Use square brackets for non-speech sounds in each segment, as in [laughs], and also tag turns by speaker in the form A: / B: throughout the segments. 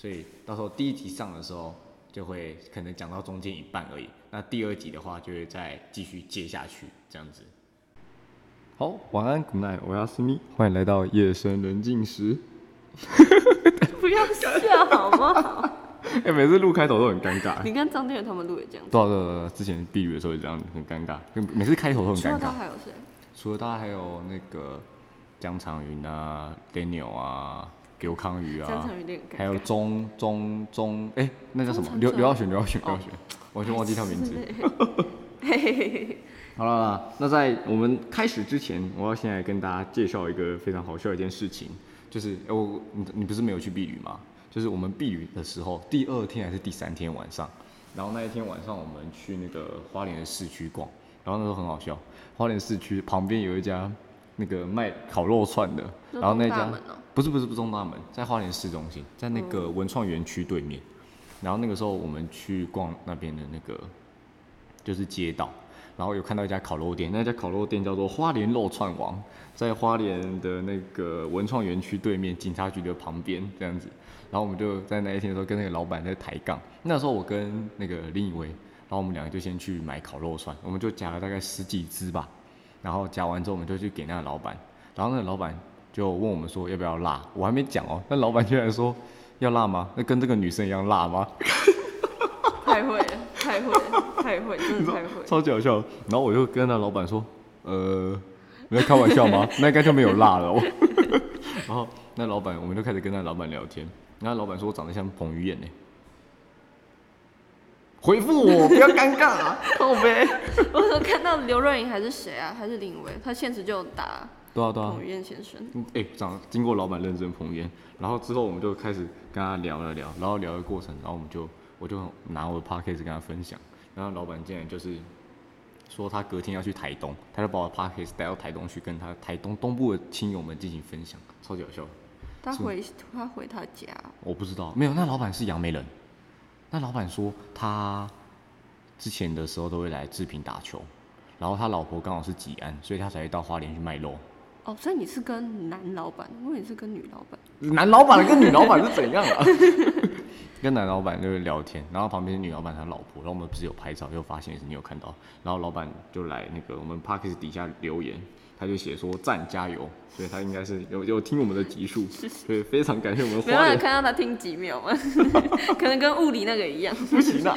A: 所以到时候第一集上的时候，就会可能讲到中间一半而已。那第二集的话，就会再继续接下去这样子。好，晚安，Good night，我要思密，欢迎来到夜深人静时。
B: 不要笑好不好？
A: 哎、[laughs] 每次录开头都很尴尬。
B: 你跟张天元他们录也这样子。
A: 对啊对啊对啊，之前避雨的时候也这样，很尴尬，跟每次开头都很尴尬。
B: 除了他还有谁？
A: 除了他，还有那个江长云啊、Daniel 啊、刘康宇啊。还有钟钟钟，哎、那叫什么刘刘耀选，刘耀选，
B: 哦
A: 刘耀选，完全忘记他名字。[laughs]
B: 嘿嘿嘿嘿。
A: 好了啦，那在我们开始之前，我要先来跟大家介绍一个非常好笑的一件事情，就是哎我你你不是没有去避雨吗？就是我们避雨的时候，第二天还是第三天晚上，然后那一天晚上我们去那个花莲的市区逛，然后那时候很好笑，花莲市区旁边有一家那个卖烤肉串的，然后那家不是不是不是中大门，在花莲市中心，在那个文创园区对面。然后那个时候我们去逛那边的那个就是街道，然后有看到一家烤肉店，那家烤肉店叫做花莲肉串王，在花莲的那个文创园区对面警察局的旁边这样子。然后我们就在那一天的时候跟那个老板在抬杠，那时候我跟那个另一位，然后我们两个就先去买烤肉串，我们就夹了大概十几只吧，然后夹完之后我们就去给那个老板，然后那个老板就问我们说要不要辣，我还没讲哦，那老板居然说要辣吗？那跟这个女生一样辣吗？[laughs]
B: 太会了，太会了，太会，真的太会。
A: 超级好笑。然后我就跟那老板说，呃，你在开玩笑吗？[laughs] 那应该就没有辣了哦。[laughs] 然后那老板，我们就开始跟那老板聊天。然后老板说我长得像彭于晏呢。回复我，不要尴尬、啊，靠呗。
B: 我有看到刘若英还是谁啊？还是林伟？他现实就有打
A: 对啊对啊
B: 彭。于晏先生。
A: 嗯哎、长经过老板认真彭于晏，然后之后我们就开始跟他聊了聊，然后聊的过程，然后我们就我就拿我的 podcast 跟他分享，然后老板竟然就是说他隔天要去台东，他就把我的 podcast 带到台东去跟他台东东部的亲友们进行分享，超级好笑。
B: 他回他回他家，
A: 我不知道，没有，那老板是杨梅人，那老板说他之前的时候都会来志平打球，然后他老婆刚好是吉安，所以他才会到花莲去卖肉。
B: 哦，所以你是跟男老板，我以为你是跟女老板。
A: 男老板跟女老板是怎样啊？[laughs] 跟男老板就是聊天，然后旁边女老板她老婆，然后我们不是有拍照，又发现是你有看到，然后老板就来那个我们 p a r k e s 底下留言，他就写说赞加油，所以他应该是有有听我们的集数，[laughs] 所以非常感谢我们
B: 没办法看到他听几秒吗？[laughs] 可能跟物理那个一样。
A: 不行啊，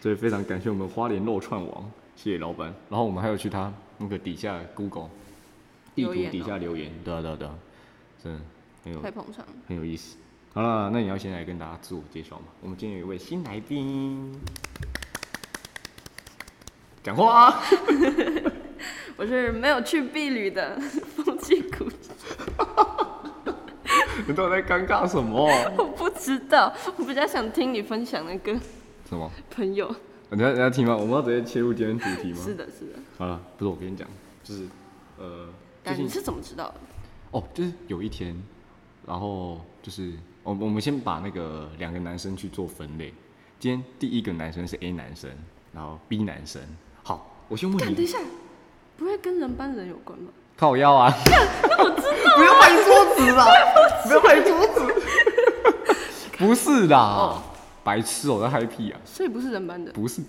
A: 所以非常感谢我们花莲肉串王，谢谢老板，然后我们还有去他那个底下 Google 地图底下留言，对啊对啊对啊，真的很有
B: 太捧场。
A: 很有意思。好了，那你要先来跟大家自我介绍嘛。我们今天有一位新来宾，讲话啊！[laughs]
B: 我是没有去避旅的 [laughs] 风纪股，[laughs]
A: 你到底在尴尬什么？
B: 我不知道，我比较想听你分享那个
A: 什么？
B: 朋友。
A: 你要你要听吗？我们要直接切入今天主题吗？
B: 是的，是的。
A: 好了，不是我跟你讲，就是呃，
B: 但你是怎么知道的？
A: 哦，就是有一天，然后就是我我们先把那个两个男生去做分类。今天第一个男生是 A 男生，然后 B 男生。好，我先问
B: 你，等一，下，不会跟人班人有关吧？
A: 靠腰啊！[laughs] 那我知道，[laughs] 不要拍桌子啦，[laughs] 不要拍桌子。不是啦，
B: 哦
A: 白痴哦、在嗨屁啊！
B: 所以不是人班的。
A: 不是，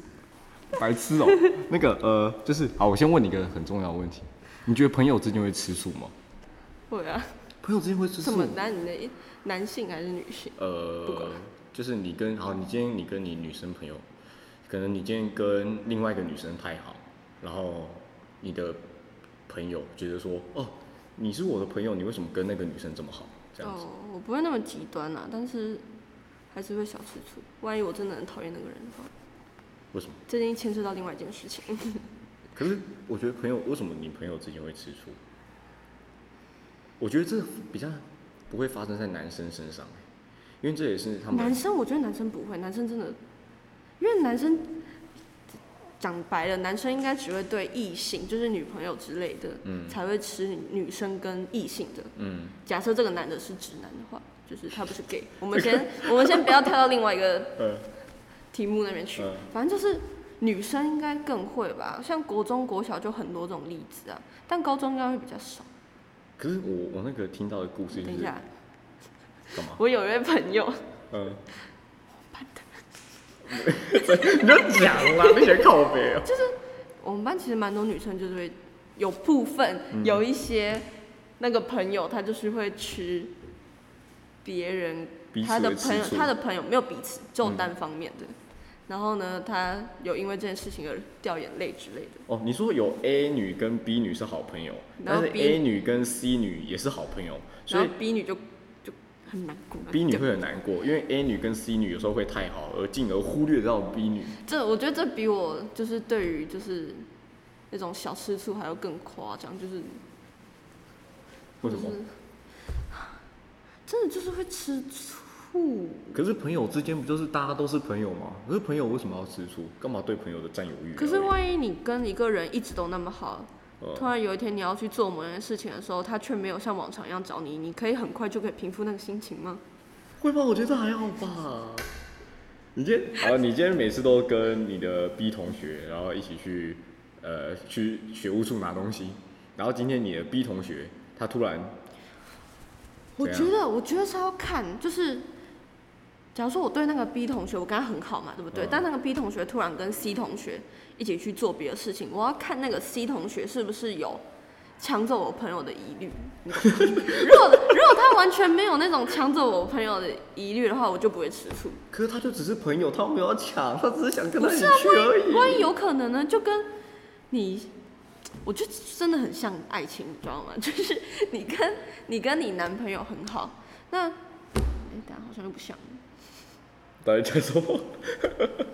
A: 白痴哦、那个呃，就是好，我先问你一个很重要的问题，你觉得朋友之间会吃醋吗？
B: 会啊，
A: 朋友之间会吃醋
B: 什么男的男性还是女性？不
A: 呃
B: 管，
A: 就是你跟好，你今天你跟你女生朋友，可能你今天跟另外一个女生太好，然后你的朋友觉得说，哦，你是我的朋友，你为什么跟那个女生这么好？这样子，
B: 哦，我不会那么极端啊，但是还是会小吃醋。万一我真的很讨厌那个人的话，
A: 为什么？
B: 这已经牵涉到另外一件事情。
A: 可是我觉得朋友为什么你朋友之间会吃醋？我觉得这比较不会发生在男生身上，因为这也是他们
B: 男生，我觉得男生不会，男生真的，因为男生讲白了，男生应该只会对异性，就是女朋友之类的，
A: 嗯。
B: 才会吃女生跟异性的。
A: 嗯。
B: 假设这个男的是直男的话，就是他不是 gay，我们 [laughs] 先我们先不要跳到另外一个
A: 呃
B: 题目那边去，
A: 嗯。
B: 反正就是女生应该更会吧，像国中、国小就很多这种例子啊，但高中应该会比较少。
A: 可是我我那个听到的故事就是
B: 等一下，
A: 干嘛？
B: 我有一位朋友，
A: 嗯，[laughs] 你就讲啦，[laughs] 那些靠背哦。
B: 我们班其实蛮多女生就是会有部分、
A: 嗯
B: 有一些那个朋友，他就是会吃别人
A: 彼此
B: 他的朋友，
A: 会吃醋
B: 他的朋友没有彼此，只有
A: 嗯
B: 单方面的。然后呢，他有因为这件事情而掉眼泪之类的。
A: 哦，你说有 A 女跟 B 女是好朋友，
B: 然后
A: 但是 A 女跟 C 女也是好朋友，所以
B: B 女就就很难过。
A: B 女会很难过，因为 A 女跟 C 女有时候会太好，而进而忽略到 B 女。
B: 这我觉得这比我就是对于就是那种小吃醋还要更夸张，就是
A: 为什么？
B: 就是 [sighs] 真的就是会吃醋。
A: 可是朋友之间不就是大家都是朋友吗？可是朋友为什么要吃醋？干嘛对朋友的占有欲？
B: 可是万一你跟一个人一直都那么好，突
A: 呃，
B: 然有一天你要去做某件事情的时候，他却没有像往常一样找你，你可以很快就可以平复那个心情吗？
A: 会吗？我觉得还好吧。你今天好，你今天每次都跟你的 B 同学，然后一起去呃去学务处拿东西，然后今天你的 B 同学他突然
B: 我觉得，我觉得是要看，就是假如说我对那个 B 同学，我跟他很好嘛，对不对？
A: 嗯
B: 但那个 B 同学突然跟 C 同学一起去做别的事情，我要看那个 C 同学是不是有抢走我朋友的疑虑。[laughs] 如果如果他完全没有那种抢走我朋友的疑虑的话，我就不会吃醋。
A: 可是他就只是朋友，他没有抢，他只是想跟他一起
B: 不是啊
A: 去而已。
B: 万一有可能呢？就跟你，我就真的很像爱情，你知道吗？[laughs] 就是你跟你跟你男朋友很好，那哎、等一下好像又不像。
A: 到底在说？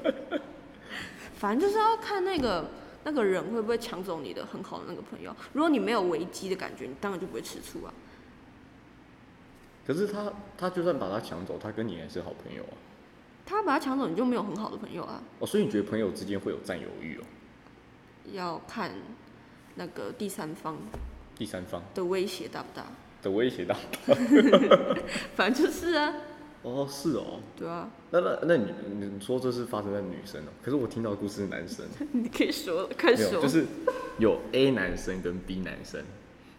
A: [laughs]
B: 反正就是要看那个那个人会不会抢走你的很好的那个朋友。如果你没有危机的感觉，你当然就不会吃醋啊。
A: 可是他他就算把他抢走，他跟你还是好朋友啊。
B: 他把他抢走，你就没有很好的朋友啊。
A: 哦，所以你觉得朋友之间会有占有欲哦？
B: 要看那个第三方
A: 第三方
B: 的威胁大不大。
A: 的威胁大？[laughs]
B: 反正就是啊，
A: 哦，是哦。
B: 对啊，
A: 那那那你你说这是发生在女生哦？可是我听到的故事是男生，[laughs]
B: 你可以说了，快，说。
A: 就是有 A 男生跟 B 男生，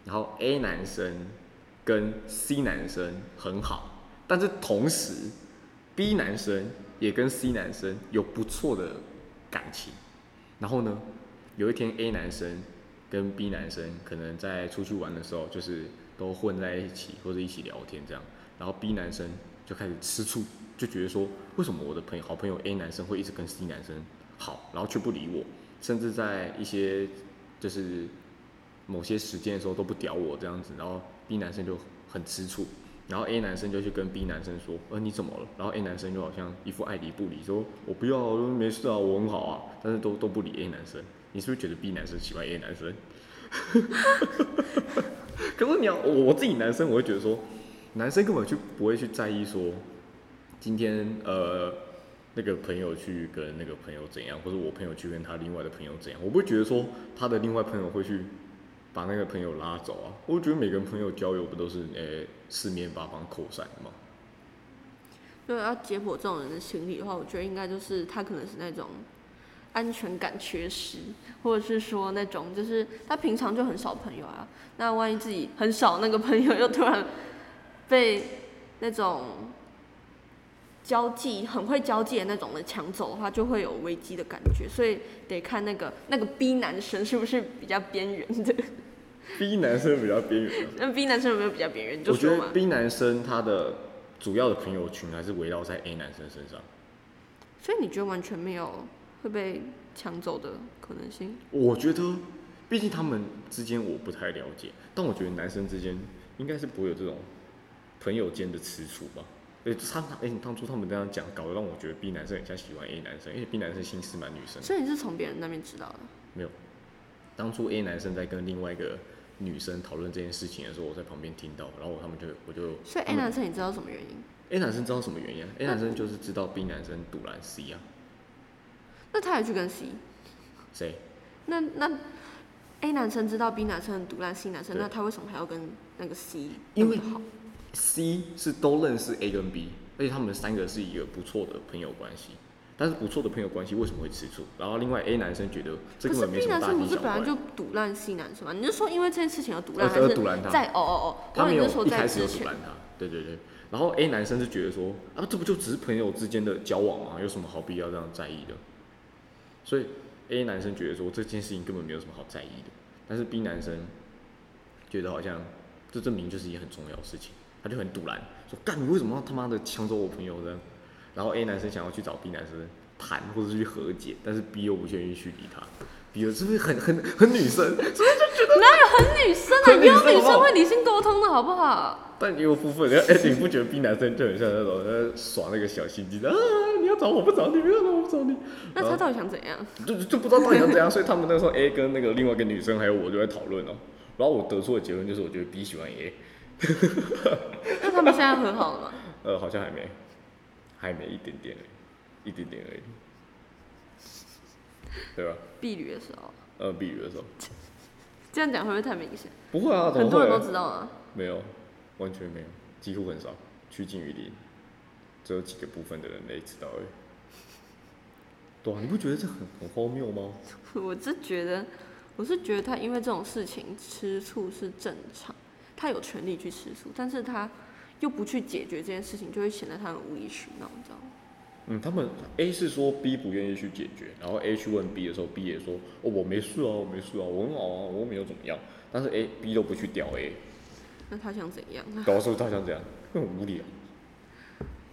A: 然后 A 男生跟 C 男生很好，但是同时 B 男生也跟 C 男生有不错的感情。然后呢，有一天 A 男生跟 B 男生可能在出去玩的时候，就是都混在一起或者一起聊天这样，然后 B 男生就开始吃醋，就觉得说，为什么我的朋友好朋友 A 男生会一直跟 C 男生好，然后却不理我，甚至在一些就是某些时间的时候都不屌我这样子，然后 B 男生就很吃醋，然后 A 男生就去跟 B 男生说，呃你怎么了？然后 A 男生就好像一副爱理不理，说我不要，没事啊，我很好啊，但是都都不理 A 男生，你是不是觉得 B 男生喜欢 A 男生？[laughs] 可是你要我自己男生，我会觉得说，男生根本就不会去在意说，今天呃那个朋友去跟那个朋友怎样，或者我朋友去跟他另外的朋友怎样，我不会觉得说他的另外朋友会去把那个朋友拉走啊。我觉得每个朋友交友不都是诶、四面八方扩散的吗？
B: 如果要解剖这种人的心理的话，我觉得应该就是他可能是那种安全感缺失，或者是说那种就是他平常就很少朋友啊，那万一自己很少那个朋友又突然被那种交际很会交际的那种的抢走的话，就会有危机的感觉，所以得看那个那个 B 男生是不是比较边缘的，[laughs]
A: B 男生比较边缘啊，[laughs]
B: 那 B 男生有没有比较边缘？就
A: 我觉得。B 男生他的主要的朋友群还是围绕在 A 男生身上。
B: 所以你觉得完全没有会被抢走的可能性？
A: 我觉得，毕竟他们之间我不太了解，但我觉得男生之间应该是不会有这种朋友间的吃醋吧。诶，他哎、当初他们这样讲，搞得让我觉得 B 男生很像喜欢 A 男生，因为 B 男生心思蛮女生。
B: 所以你是从别人那边知道的？
A: 没有，当初 A 男生在跟另外一个女生讨论这件事情的时候，我在旁边听到，然后他们就我就
B: 所以 A 男生你知道什么原因
A: ？A 男生知道什么原因啊？A 男生就是知道 B 男生堵拦 C 啊，
B: 那他也去跟 C，
A: 谁？
B: 那那 A 男生知道 B 男生很毒烂 C 男生，那他为什么还要跟那个 C
A: 因为
B: 好？
A: C 是都认识 A 跟 B，而且他们三个是一个不错的朋友关系。但是不错的朋友关系为什么会吃醋？然后另外 A 男生觉得这根本没什么大
B: 男生不
A: 惊小怪
B: 是本来就，堵烂 C 男生吗？你是说因为这件事情而堵烂，
A: 呃
B: 还是在哦哦哦？
A: 他没有
B: 说在
A: 一开始就阻拦他。对对对，然后 A 男生是觉得说啊，这不就只是朋友之间的交往吗？有什么好必要这样在意的？所以 A 男生觉得说这件事情根本没有什么好在意的，但是 B 男生觉得好像这证明就是一件很重要的事情，他就很堵然说干你为什么要他妈的抢走我朋友呢？然后 A 男生想要去找 B 男生谈或者是去和解，但是 B 又不愿意去理他。B 是不是很很很女生？
B: 所以就觉得哪有很女生啊？有女
A: 生
B: 会理性沟通的好不好？
A: 但也有部分人，哎、你不觉得 B 男生就很像那种呃耍那个小心机的啊？你要找我不找你，不要找我不找你，
B: 那他到底想怎样？
A: 就就不知道到底想怎样。所以他们那时候 A 跟那个另外一个女生还有我就在讨论哦。然后我得出的结论就是，我觉得 B 喜欢 A，[laughs]
B: 那他们现在和好了吗？[laughs]
A: 呃，好像还没，还没一点点，一点点而已，对吧？
B: 避旅的时候，
A: 呃，B 语的时候，
B: 这样讲会不会太明显？
A: 不会啊，怎么
B: 很多人都？知道啊。
A: 没有，完全没有，几乎很少，趋近于零，只有几个部分的人类知道而已。对啊，你不觉得这很很荒谬吗？[laughs]
B: 我是觉得，我是觉得他因为这种事情吃醋是正常，他有权利去吃醋，但是他又不去解决这件事情，就会显得他很无理取闹，你知道吗？
A: 嗯，他们 A 是说 B 不愿意去解决，然后 A 去问 B 的时候，B 也说哦我没事啊，我没事啊，我很好啊，我又没有怎么样。但是 A、B 都不去屌 A，
B: 那他想怎样？[laughs]
A: 搞说他想怎样，很无理啊。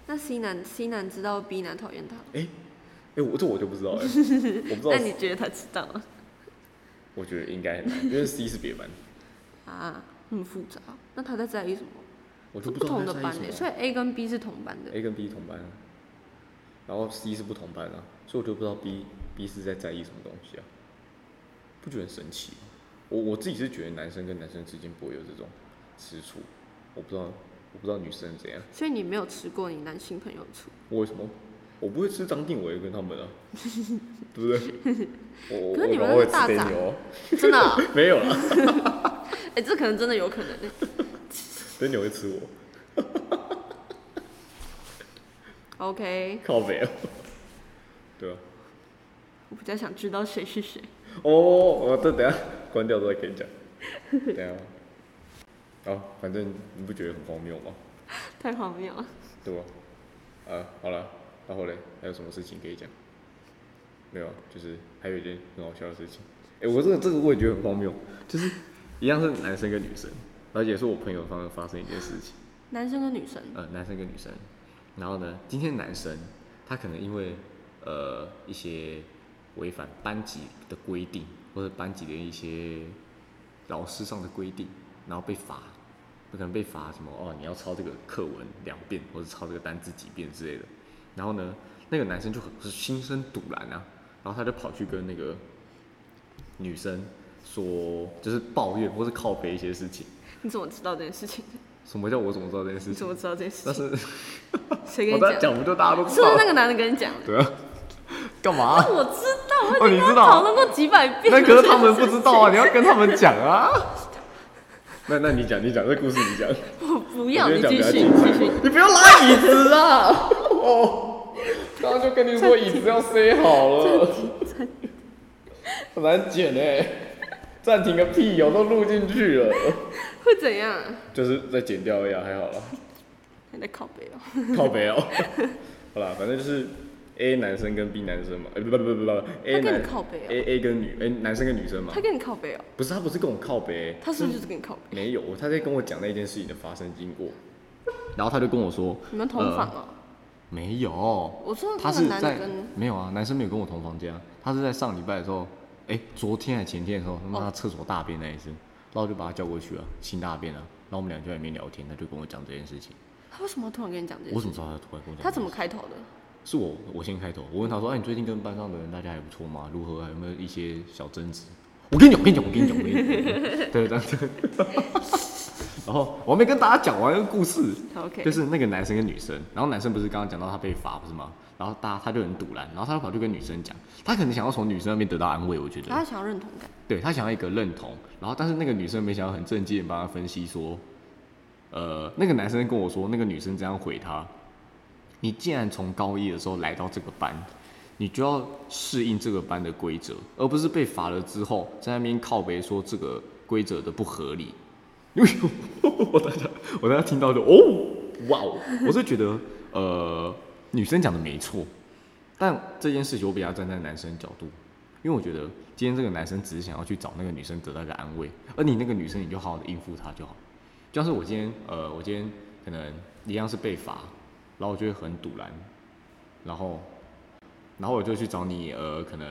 B: 那 C 男 C 男知道 B 男讨厌他，
A: 哎、哎、我这我就不知道哎、[laughs] 我不知道
B: 那，你觉得他知道吗？
A: 我觉得应该很难，因为 C 是别班，[laughs]
B: 啊，很复杂。那他在在意什么？是不
A: 我就不知道
B: 同的班诶，所以 A 跟 B 是同班的。
A: A 跟 B 同班啊，然后 C 是不同班啊，所以我就不知道 B B 是在在意什么东西啊，不觉得很神奇吗？我我自己是觉得男生跟男生之间不会有这种吃醋，我不知道我不知道女生怎样，
B: 所以你没有吃过你男性朋友的醋，
A: 为什么？我不会吃张定伟跟他们啊，对不对？[laughs]
B: 可是你们是大杂
A: Daniel 哦
B: 真的啊、[laughs]
A: 没有啦 [laughs]
B: 哎、这可能真的有可能、欸。
A: ，Daniel 会吃我，[laughs]
B: OK，
A: 靠北哦，对啊。
B: 我比较想知道谁是谁。
A: 哦，我这等下 [laughs] 关掉之后再跟你讲。等一下，好，反正你不觉得很荒谬吗？
B: 太荒谬了。
A: 对吧？啊，好了，然后嘞，还有什么事情可以讲？没有啊，就是还有一件很好笑的事情。哎、我这个这个我也觉得很荒谬，就是一样是男生跟女生，而且是我朋友方面发生一件事情。
B: 男生跟女生，
A: 呃，男生跟女生，然后呢，今天男生他可能因为呃一些违反班级的规定，或者班级的一些老师上的规定，然后被罚，有可能被罚什么哦，你要抄这个课文两遍，或者抄这个单字几遍之类的。然后呢，那个男生就很是心生堵然啊，然后他就跑去跟那个女生说，就是抱怨或是靠背一些事情。
B: 你怎么知道这件事情？
A: 什么叫我怎么知道这件事情
B: 你怎么？知道这件事情但？
A: 是
B: 谁跟你讲？
A: 讲，不就大家都知
B: 是不
A: 道？
B: 是那个男的跟你讲的？
A: 对啊，干嘛？
B: 我知道，我
A: 哦，你知道
B: 讨论过几百遍了。
A: 那可是他们不知道啊，你要跟他们讲啊。那那你讲，你讲这故事，你讲。
B: 我不要，你继续，继续。
A: 你不要拉椅子啊！[laughs] 哦，刚刚就跟你说椅子要塞好了，很难剪哎。暂停个屁哦，都录进去了，[laughs]
B: 会怎样？
A: 就是再剪掉一下，还好啦。
B: 还在靠背哦。
A: 靠北哦。[laughs] 好啦，反正就是 A 男生跟 B 男生嘛，哎、不不不不不，A
B: 他跟你
A: 男
B: 靠背哦
A: A A 跟女哎、男生跟女生嘛
B: 他，跟你靠背哦。
A: 不是他不是跟我靠北，
B: 他是不是就是跟你靠背？
A: 没有，他在跟我讲那件事情的发生经过，然后他就跟我说，
B: 你们同房哦？
A: 没有，
B: 我说那个
A: 他是在
B: 男的跟
A: 没有啊，男生没有跟我同房间啊，他是在上礼拜的时候，哎、昨天还前天的时候，他妈厕所大便那一次，然后就把他叫过去了，清大便了，然后我们俩就在里面聊天，他就跟我讲这件事情，
B: 他为什么突然跟你讲这件事？
A: 我怎么知道他突然跟我讲？
B: 他怎么？开头的？
A: 是我我先开头，我问他说：“哎、你最近跟班上的人大家还不错吗？如何？还有没有一些小争执？”我跟你讲，我跟你讲，我跟你讲，我跟你讲，对对对。然后我还没跟大家讲完一个故事就是那个男生跟女生，然后男生不是刚刚讲到他被罚不是吗？然后大家他就很堵然，然后他就跑去跟女生讲，他可能想要从女生那边得到安慰，我觉得，
B: 他想要认同感。
A: 对他想要一个认同，然后但是那个女生没想到很正经的帮他分析说，呃，那个男生跟我说，那个女生这样回他，你既然从高一的时候来到这个班，你就要适应这个班的规则，而不是被罚了之后在那边靠背说这个规则的不合理。因 [laughs] 为我大家我大家听到就哦，哇哦！我是觉得，呃，女生讲的没错，但这件事情我比较站在男生角度，因为我觉得今天这个男生只是想要去找那个女生得到一个安慰，而你那个女生你就好好的应付他就好。就像是我今天，呃，我今天可能一样是被罚，然后我就会很堵然，然后，然后我就去找你，呃，可能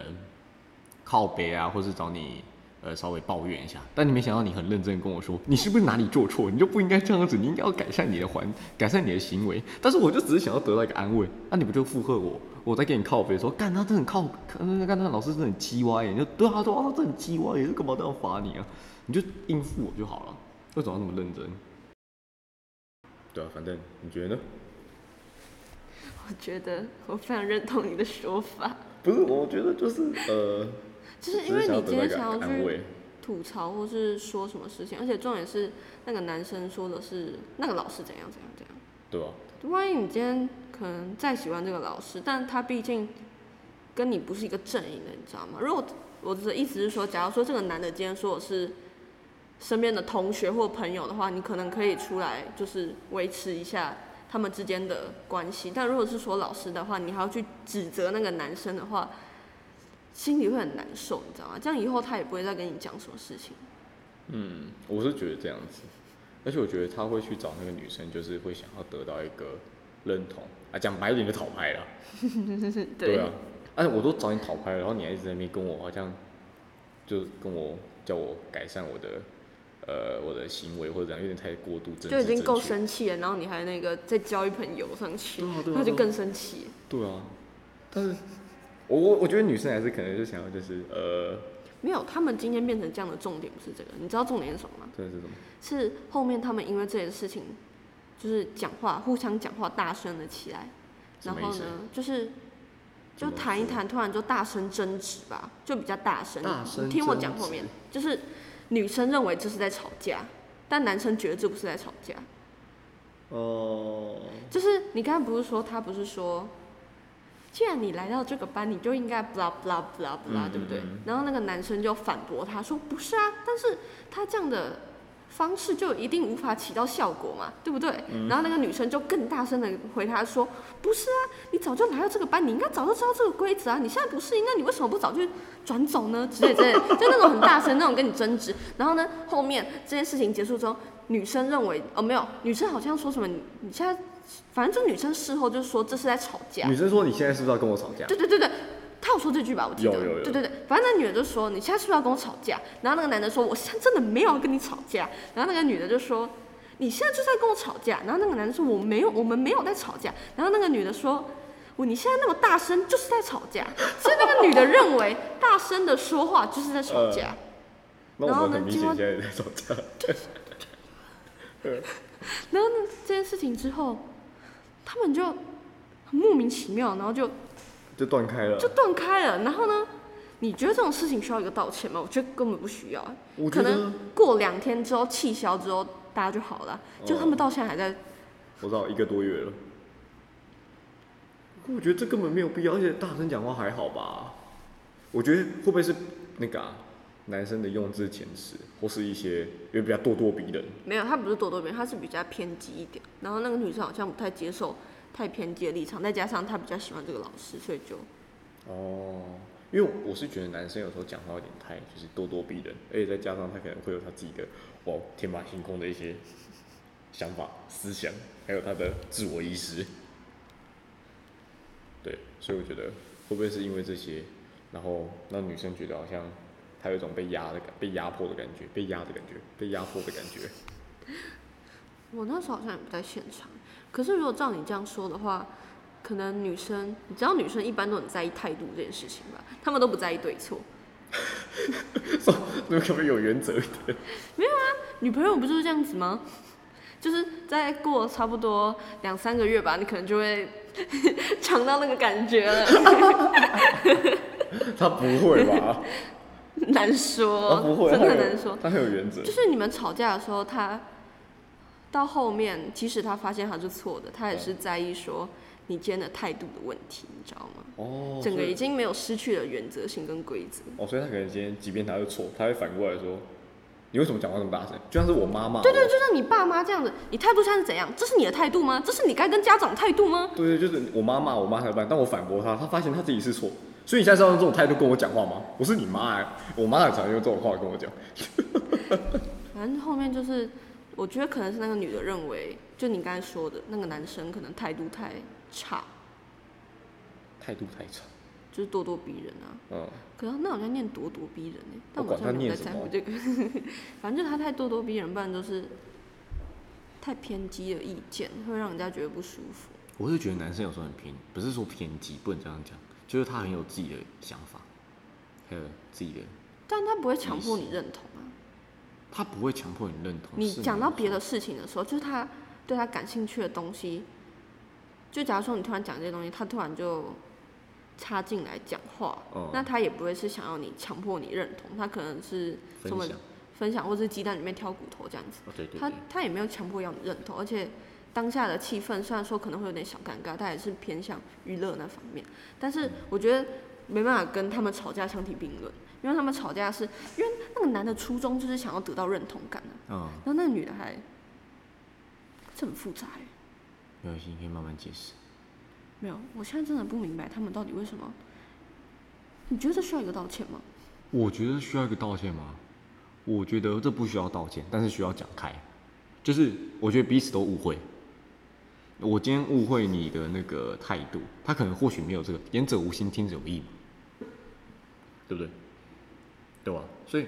A: 靠背啊，或是找你。呃，稍微抱怨一下，但你没想到你很认真跟我说，你是不是哪里做错？你就不应该这样子，你应该要改善你的环，改善你的行为。但是我就只是想要得到一个安慰，那你不就附和我？我在给你靠背说，干他真的很靠，干他老师真的很鸡歪，你就对啊对啊，他真的很鸡歪，干嘛都要罚你啊？你就应付我就好了，为什么要那么认真？对啊，反正你觉得呢？
B: 我觉得我非常认同你的说法。
A: 不是，我觉得就是呃。
B: 就是因为你今天想要去吐槽或是说什么事情，而且重点是那个男生说的是那个老师怎样怎样怎样。
A: 对啊。
B: 万一你今天可能再喜欢这个老师，但他毕竟跟你不是一个阵营的，你知道吗？如果我的意思是说，假如说这个男的今天说我是身边的同学或朋友的话，你可能可以出来就是维持一下他们之间的关系。但如果是说老师的话，你还要去指责那个男生的话。心里会很难受，你知道吗？这样以后他也不会再跟你讲什么事情。
A: 嗯，我是觉得这样子，而且我觉得他会去找那个女生，就是会想要得到一个认同啊，讲白一点就讨拍了。[laughs] 对啊，而且我都找你讨拍了，然后你还一直在那边跟我，好像就跟我叫我改善我的呃我的行为或者怎样，有点太过度，
B: 就已经够生气了，然后你还那个再浇一盆油上去，那就更生气。
A: 对啊，但是。我我我觉得女生还是可能就想要就是呃，
B: 没有，他们今天变成这样的重点不是这个，你知道重点是什么吗？
A: 这是什么？
B: 是后面他们因为这件事情，就是讲话互相讲话大声了起来，然后呢，就是就谈一谈，突然就大声争执吧，就比较大声。
A: 大声
B: 听我讲后面，就是女生认为这是在吵架，但男生觉得这不是在吵架。
A: 哦。
B: 就是你刚才不是说他不是说。既然你来到这个班，你就应该 blah blah blah blah，对不对？然后那个男生就反驳他说：“不是啊，但是他这样的方式就一定无法起到效果嘛，对不对？”然后那个女生就更大声的回他说：“不是啊，你早就来到这个班，你应该早就知道这个规则啊！你现在不适应，那你为什么不早就转走呢？之类之类，[laughs] 就那种很大声那种跟你争执。然后呢，后面这件事情结束之后，女生认为哦没有，女生好像说什么你你现在。反正这女生事后就说这是在吵架。
A: 女生说你现在是不是要跟我吵架？
B: 对对对对，她有说这句吧？我记得。
A: 有有有。
B: 对对对，反正那女的就说你现在是不是要跟我吵架？然后那个男的说我现在真的没有跟你吵架。然后那个女的就说你现在就在跟我吵架。然后那个男的说我没有，我们没有在吵架。然后那个女的说我你现在那么大声就是在吵架。[laughs] 所以那个女的认为大声的说话就是在吵架。
A: 然后呢，经过现在吵架。
B: 对。[laughs] 然后呢，这件事情之后。他们就莫名其妙，然后就
A: 就断开了，
B: 就断开了。然后呢，你觉得这种事情需要一个道歉吗？我觉得根本不需要。可能过两天之后气消之后，大家就好了。就他们到现在还在，
A: 我知道一个多月了。我觉得这根本没有必要，而且大声讲话还好吧？我觉得会不会是那个啊？男生的用字遣词，或是一些因为比较咄咄逼人。
B: 没有，他不是咄咄逼人，他是比较偏激一点。然后那个女生好像不太接受太偏激的立场，再加上她比较喜欢这个老师，所以就。
A: 哦，因为我是觉得男生有时候讲话有点太就是咄咄逼人，而且再加上他可能会有他自己的哦天马行空的一些想法、思想，还有他的自我意识。对，所以我觉得会不会是因为这些，然后让女生觉得好像。还有一种被压的感，被压迫的感觉，被压的感觉，被压迫的感觉。[laughs]
B: 我那时候好像也不在现场，可是如果照你这样说的话，可能女生，你知道女生一般都很在意态度这件事情吧？她们都不在意对错。[laughs]
A: 说，你们可不可以有原则一点？[laughs]
B: 没有啊，女朋友不就是这样子吗？就是在过差不多两三个月吧，你可能就会尝到那个感觉了。
A: 他不会吧？[laughs]
B: 难说，真的难说。
A: 他很有原则。
B: 就是你们吵架的时候，他到后面，即使他发现他是错的，他也是在意说你今天的态度的问题，你知道吗？
A: 哦。
B: 整个已经没有失去了原则性跟规则。
A: 哦，所以他可能今天即便他是错，他会反过来说，你为什么讲话这么大声？就像是我妈妈，
B: 对对，就像你爸妈这样子，你态度现在是怎样？这是你的态度吗？这是你该跟家长态度吗？
A: 对对，就是我妈骂我妈才办，但我反驳她，她发现她自己是错，所以你现在是要用这种态度跟我讲话吗？我是你妈哎、我妈很常用这种话跟我讲。[laughs]
B: 反正后面就是，我觉得可能是那个女的认为，就你刚才说的那个男生可能态度太差，
A: 态度太差，
B: 就是咄咄逼人啊。
A: 嗯，
B: 可是那好像念咄咄逼人呢、但
A: 我
B: 好像没在在乎这个。[laughs] 反正就他太咄咄逼人，不然就是太偏激的意见，会让人家觉得不舒服。
A: 我是觉得男生有时候很偏，不是说偏激，不能这样讲，就是他很有自己的想法，还有自己的，
B: 但他不会强迫你认同啊。
A: 他不会强迫你认同。
B: 你讲到别的事情的时候，就是他对他感兴趣的东西，就假如说你突然讲这些东西，他突然就插进来讲话，
A: 嗯
B: 那他也不会是想要你强迫你认同，他可能是什么
A: 分享，
B: 或是鸡蛋里面挑骨头这样子。
A: 哦对对
B: 他，他也没有强迫要你认同，而且当下的气氛虽然说可能会有点小尴尬，但也是偏向娱乐那方面。但是我觉得没办法跟他们吵架相提并论，因为他们吵架是因为那个男的初衷就是想要得到认同感啊，
A: 嗯，
B: 然后那个女的还这很复杂欸
A: 没关系，你可以慢慢解释。
B: 没有，我现在真的不明白他们到底为什么。你觉得这需要一个道歉吗？
A: 我觉得需要一个道歉吗？我觉得这不需要道歉，但是需要讲开。就是我觉得彼此都误会。我今天误会你的那个态度，他可能或许没有这个言者无心，听者有意嘛，对不对？对吧？所以，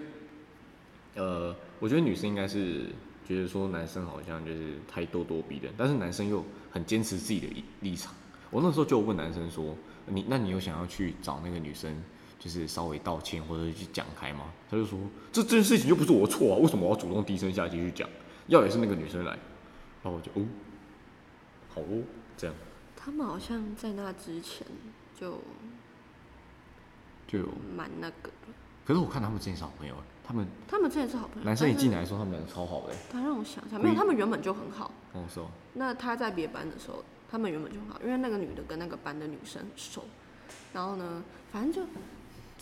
A: 呃，我觉得女生应该是觉得说男生好像就是太咄咄逼人，但是男生又很坚持自己的立场。我那时候就问男生说：“你那你有想要去找那个女生，就是稍微道歉或者去讲开吗？”他就说：“这这件事情又不是我错啊，为什么我要主动低声下气去讲？要也是那个女生来。”然后我就哦，好哦，这样
B: 他们好像在那之前就
A: 就有。
B: 蛮那个的。
A: 可是我看他们之前是好朋友，他们
B: 他们之前是好朋友，
A: 男生一进来的时候，他们两个超好的。
B: 他让我想一下，没有，他们原本就很好。
A: 哦，是哦，
B: 那他在别班的时候，他们原本就很好，因为那个女的跟那个班的女生很熟。然后呢，反正就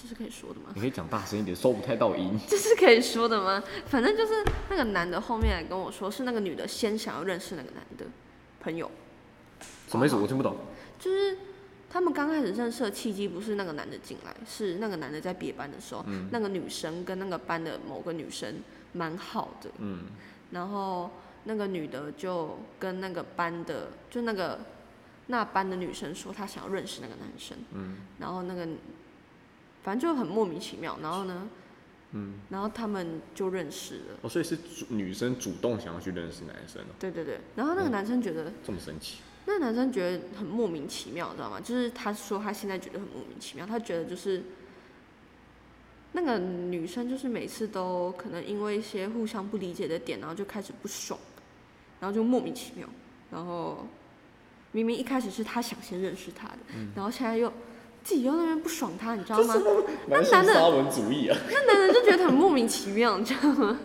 B: 这是可以说的吗？
A: 你可以讲大声一点，收不太到音。[laughs]
B: 这是可以说的吗？反正就是那个男的后面来跟我说，是那个女的先想要认识那个男的朋友，
A: 什么意思？我听不懂。
B: 就是他们刚开始认识的契机不是那个男的进来，是那个男的在别班的时候，
A: 嗯。
B: 那个女生跟那个班的某个女生蛮好的，
A: 嗯，
B: 然后那个女的就跟那个班的，就那个那班的女生说她想要认识那个男生，
A: 嗯，
B: 然后那个反正就很莫名其妙，然后呢，
A: 嗯，
B: 然后他们就认识了，
A: 哦，所以是主女生主动想要去认识男生哦，
B: 对对对，然后那个
A: 嗯
B: 男生觉得，
A: 这么神奇。
B: 那个男生觉得很莫名其妙，知道吗？就是他说他现在觉得很莫名其妙，他觉得就是。那个女生就是每次都可能因为一些互相不理解的点，然后就开始不爽，然后就莫名其妙，然后明明一开始是他想先认识他的，然后现在又自己又在那边不爽他，你知道吗？
A: 那
B: 男的
A: 沙文主义啊，
B: 那男的就觉得很莫名其妙，你知道吗？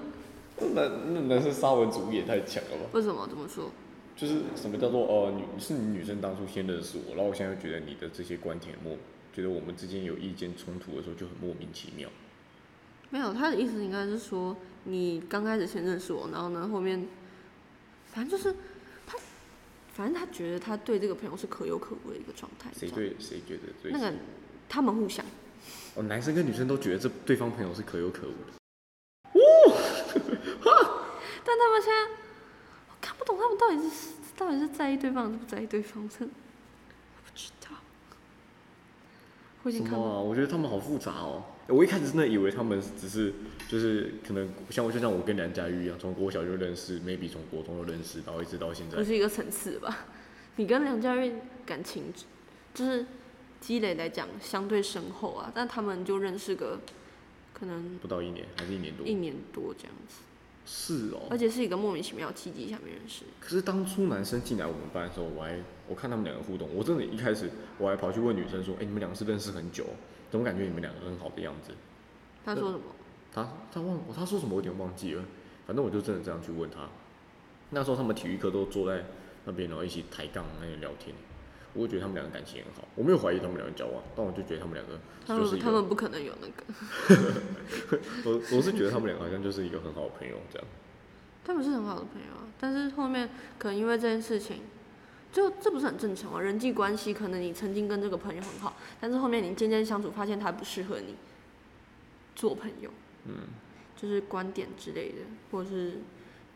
A: 那那男生沙文主义也太强了吧？
B: 为什么这么说？
A: 就是什么叫做呃，女是你女生当初先认识我，然后我现在又觉得你的这些观点很莫，觉得我们之间有意见冲突的时候就很莫名其妙。
B: 没有，他的意思应该是说，你刚开始先认识我，然后呢，后面，反正就是他，反正他觉得他对这个朋友是可有可无的一个状态。
A: 谁对谁觉得对？
B: 那个他们互相，
A: 哦，男生跟女生都觉得这对方朋友是可有可无的。[laughs]
B: 但他们现在我看不懂他们到底是到底是在意对方还是不在意对方，真不知道。我已经看到，
A: 什么啊？我觉得他们好复杂哦。我一开始真的以为他们只是就是可能像我就像我跟梁家玉一样，从国小就认识，maybe 从国中就认识，然后一直到现在
B: 不。是一个层次吧？[laughs] 你跟梁家玉感情就是积累来讲相对深厚啊，但他们就认识个可能
A: 不到一年，还是一年多
B: 一。年多这样子，
A: 是哦。
B: 而且是一个莫名其妙的契机下面认识。
A: 可是当初男生进来我们班的时候，我还我看他们两个互动，我真的一开始我还跑去问女生说：“哎、你们两个是认识很久哦，怎么感觉你们两个很好的样子
B: 他说什么？？”
A: 他他忘他说什么我有点忘记了，反正我就真的这样去问他。那时候他们体育课都坐在那边，然后一起抬杠那里聊天。我会觉得他们两个感情很好，我没有怀疑他们两个交往，但我就觉得他们两个
B: 他们他们不可能有那个，[laughs]
A: 我我是觉得他们两个好像就是一个很好的朋友这样。
B: 他们是很好的朋友啊，但是后面可能因为这件事情，就这不是很正常吗？人际关系可能你曾经跟这个朋友很好，但是后面你渐渐相处，发现他不适合你做朋友，
A: 嗯，
B: 就是观点之类的，或者是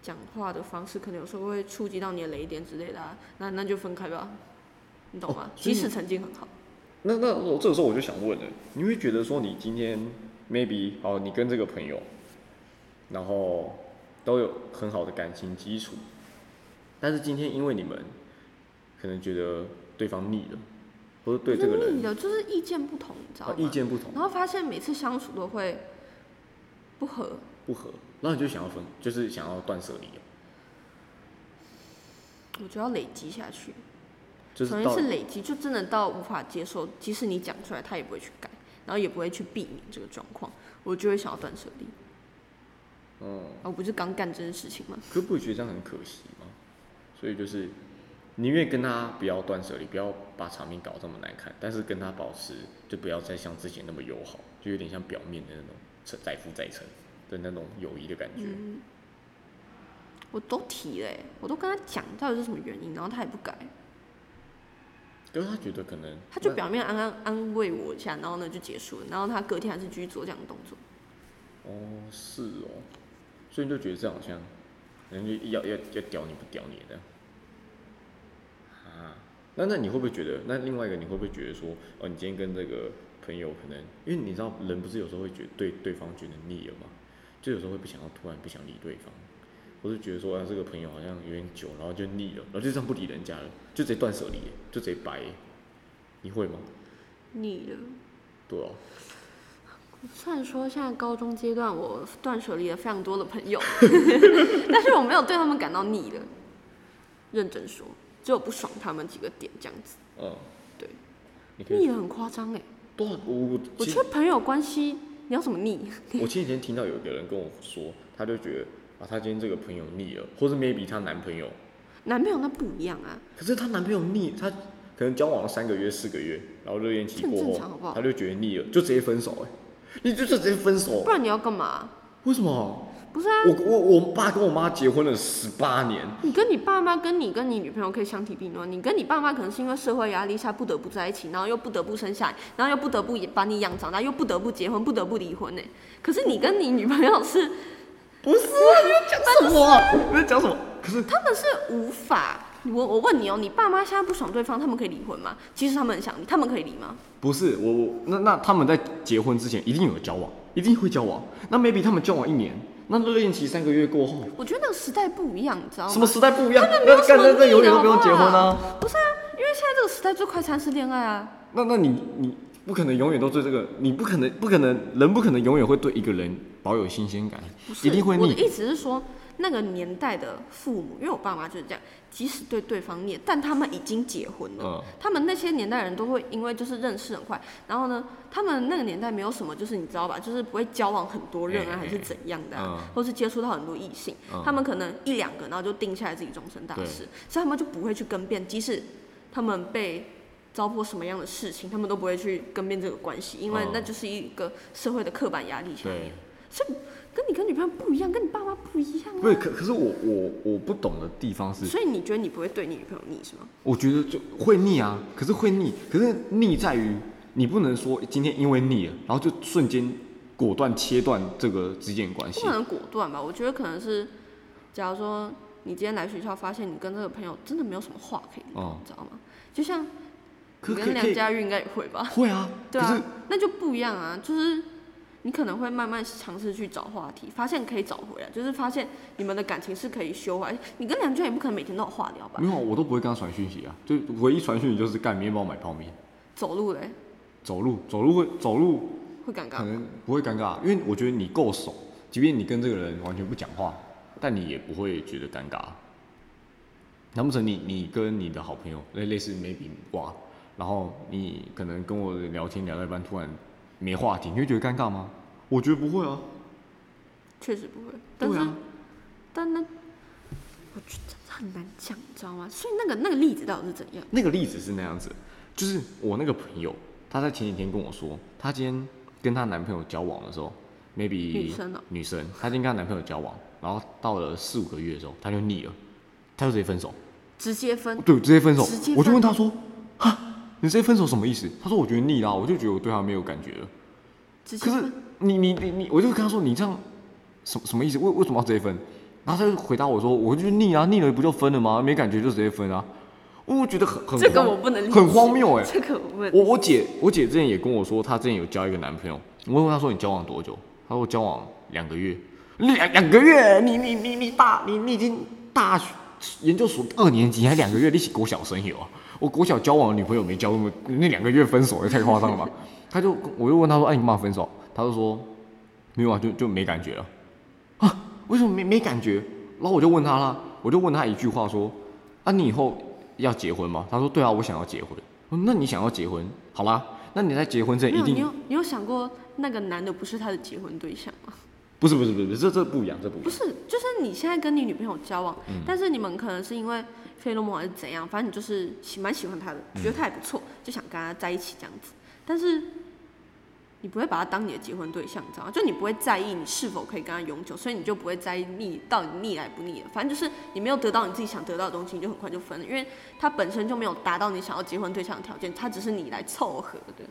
B: 讲话的方式，可能有时候会触及到你的雷点之类的、啊，那那就分开吧，你懂吗？
A: 哦
B: 即使曾经很好，
A: 那那我这个时候我就想问了，你会觉得说你今天 maybe 哦，你跟这个朋友，然后都有很好的感情基础，但是今天因为你们可能觉得对方腻了，或者对这个人
B: 腻了就是意见不同，你知道
A: 啊
B: 吗？
A: 意见不同
B: 然后发现每次相处都会不合，
A: 不合，然后你就想要分，就是想要断舍离，
B: 我就要累积下去。
A: 就是到
B: 首先是累积，就真的到无法接受，即使你讲出来，他也不会去改，然后也不会去避免这个状况，我就会想要断舍离。
A: 嗯，
B: 啊，我不是刚干这件事情吗？
A: 可不觉得这样很可惜吗？所以就是宁愿跟他不要断舍离，不要把场面搞这么难看，但是跟他保持就不要再像之前那么友好，就有点像表面的那种称载浮载沉的那种友谊的感觉。
B: 嗯，我都提了欸，我都跟他讲到底是什么原因，然后他也不改，
A: 可是他觉得可能
B: 他就表面安安安慰我一下，然后呢就结束了，然后他隔天还是继续做这样的动作。
A: 哦是哦，所以你就觉得这样好像人家要要要屌你不屌你这样啊？那那你会不会觉得？那另外一个你会不会觉得说，哦，你今天跟这个朋友可能，因为你知道人不是有时候会觉得对对方觉得腻了嘛，就有时候会不想要突然不想理对方，或是觉得说啊这个朋友好像有点久，然后就腻了，然后就这样不理人家了，就直接断舍离，就直接掰，你会吗？
B: 腻了。
A: 对啊，
B: 虽然说现在高中阶段我断舍离了非常多的朋友，[laughs] 但是我没有对他们感到腻的。认真说，只有不爽他们几个点这样子，
A: 嗯，
B: 对，腻了很夸张哎。
A: 对啊，我我
B: 我觉得朋友关系你要怎么腻？[laughs]
A: 我前几天听到有一个人跟我说，他就觉得啊，他今天这个朋友腻了，或是 maybe 她男朋友，
B: 男朋友那不一样啊，
A: 可是她男朋友腻，她可能交往了三个月、四个月，然后热恋期过他就觉得腻了，就直接分手、哎，你就就直接分手
B: 不，然你要干嘛？
A: 为什么？
B: 不是啊，
A: 我我我爸跟我妈结婚了十八年，
B: 你跟你爸妈跟你跟你女朋友可以相提并论，你跟你爸妈可能是因为社会压力下不得不在一起，然后又不得不生下来，然后又不得不把你养长大，又不得不结婚，不得不离婚呢。可是你跟你女朋友是，
A: 不是啊，你在讲什么啊？你在讲什么？可是
B: 他们是无法。我我问你哦，你爸妈现在不爽对方，他们可以离婚吗？其实他们很想离，他们可以离吗？
A: 不是我我那那他们在结婚之前一定有交往，一定会交往。那 maybe 他们交往一年，那热恋期三个月过后，
B: 我觉得那个时代不一样，你知道吗？
A: 什么时代不一样？
B: 根本没有
A: 那干那那永远都不用结婚啊！
B: 不是啊，因为现在这个时代最快餐是恋爱啊。
A: 那那你你不可能永远都对这个，你不可能不可能人不可能永远会对一个人保有新鲜感，
B: 不，
A: 一定会腻。
B: 我的意思是说，那个年代的父母，因为我爸妈就是这样，即使对对方念，但他们已经结婚了。
A: 嗯
B: 他们那些年代人都会因为就是认识很快，然后呢，他们那个年代没有什么，就是你知道吧，就是不会交往很多人啊，
A: 哎
B: 还是怎样的、啊，
A: 嗯
B: 或是接触到很多异性，
A: 嗯
B: 他们可能一两个，然后就定下来自己终身大事，所以他们就不会去跟变，即使他们被。糟粕什么样的事情，他们都不会去跟变这个关系，因为
A: 嗯
B: 那就是一个社会的刻板压力下面
A: 对。，
B: 所以跟你跟女朋友不一样，跟你爸妈不一样啊。
A: 不是可可是我我我不懂的地方是，
B: 所以你觉得你不会对你女朋友腻是吗？
A: 我觉得就会腻啊，可是会腻，可是腻在于你不能说今天因为腻了，然后就瞬间果断切断这个之间的关系
B: 不可。能果断吧？我觉得可能是，假如说你今天来学校，发现你跟这个朋友真的没有什么话可以聊，
A: 哦
B: 你知道吗？就像你跟梁
A: 以
B: 家玉应该也会吧？
A: 会啊，
B: 对啊，那就不一样啊，就是你可能会慢慢尝试去找话题，发现可以找回来，就是发现你们的感情是可以修回来。你跟梁娟也不可能每天都有话聊吧
A: 没？有，我都不会跟他传讯息啊，就唯一传讯息就是干面包买泡面，
B: 走路嘞
A: 走路走路会走路
B: 会尴尬，
A: 可能不会尴尬，因为我觉得你够熟，即便你跟这个人完全不讲话，但你也不会觉得尴尬。难不成你你跟你的好朋友类类似 maybe 哇，然后你可能跟我聊天聊到一半，突然没话题，你会觉得尴尬吗？我觉得不会啊。
B: 确实不会。但是，
A: 对啊，
B: 但那，我觉得很难讲，你知道吗？所以那个那个例子到底是怎样？
A: 那个例子是那样子，就是我那个朋友，她在前几天跟我说，她今天跟她男朋友交往的时候，maybe
B: 女生哦
A: 女生，她今天跟她男朋友交往，然后到了四五个月的时候，她就腻了，她就直接分手，
B: 直接分，
A: 对，直接分手
B: 直接。分
A: 我就问她说，哈，你直接分手什么意思？他说我觉得腻啦，我就觉得我对他没有感觉了。可是你你你你，我就跟他说，你这样什什么意思？为为什么要直接分？然后他就回答我说，我就腻啊，腻了不就分了吗？没感觉就直接分啊。我觉得很很
B: 这个
A: 荒
B: 我不能理解
A: 很荒谬哎、
B: 这个我
A: 我我姐我姐之前也跟我说，她之前有交一个男朋友。我问她说你交往多久？她说我交往两个月。两两个月？你你你你大你你已经大学研究所二年级还两个月，你是国小生有啊？我国小交往的女朋友没交那么那两个月分手也太夸张了吧？他就我就问他说，哎、你干嘛分手？他就说没有啊，就就没感觉了。啊？为什么没没感觉？然后我就问他啦，我就问他一句话说，啊，你以后要结婚吗？他说对啊，我想要结婚。那你想要结婚，好啦，那你在结婚前，一定
B: 你有你有想过那个男的不是他的结婚对象吗？
A: 不是不是不是不是这这不一样，这不一样。
B: 不是，就是你现在跟你女朋友交往，
A: 嗯
B: 但是你们可能是因为费洛蒙还是怎样，反正你就是喜蛮喜欢他的，
A: 嗯
B: 觉得他也不错，就想跟他在一起这样子。但是你不会把他当你的结婚对象，你知道吗？就你不会在意你是否可以跟他永久，所以你就不会在意腻到底腻来不腻了。反正就是你没有得到你自己想得到的东西，你就很快就分了，因为他本身就没有达到你想要结婚对象的条件，他只是你来凑合的，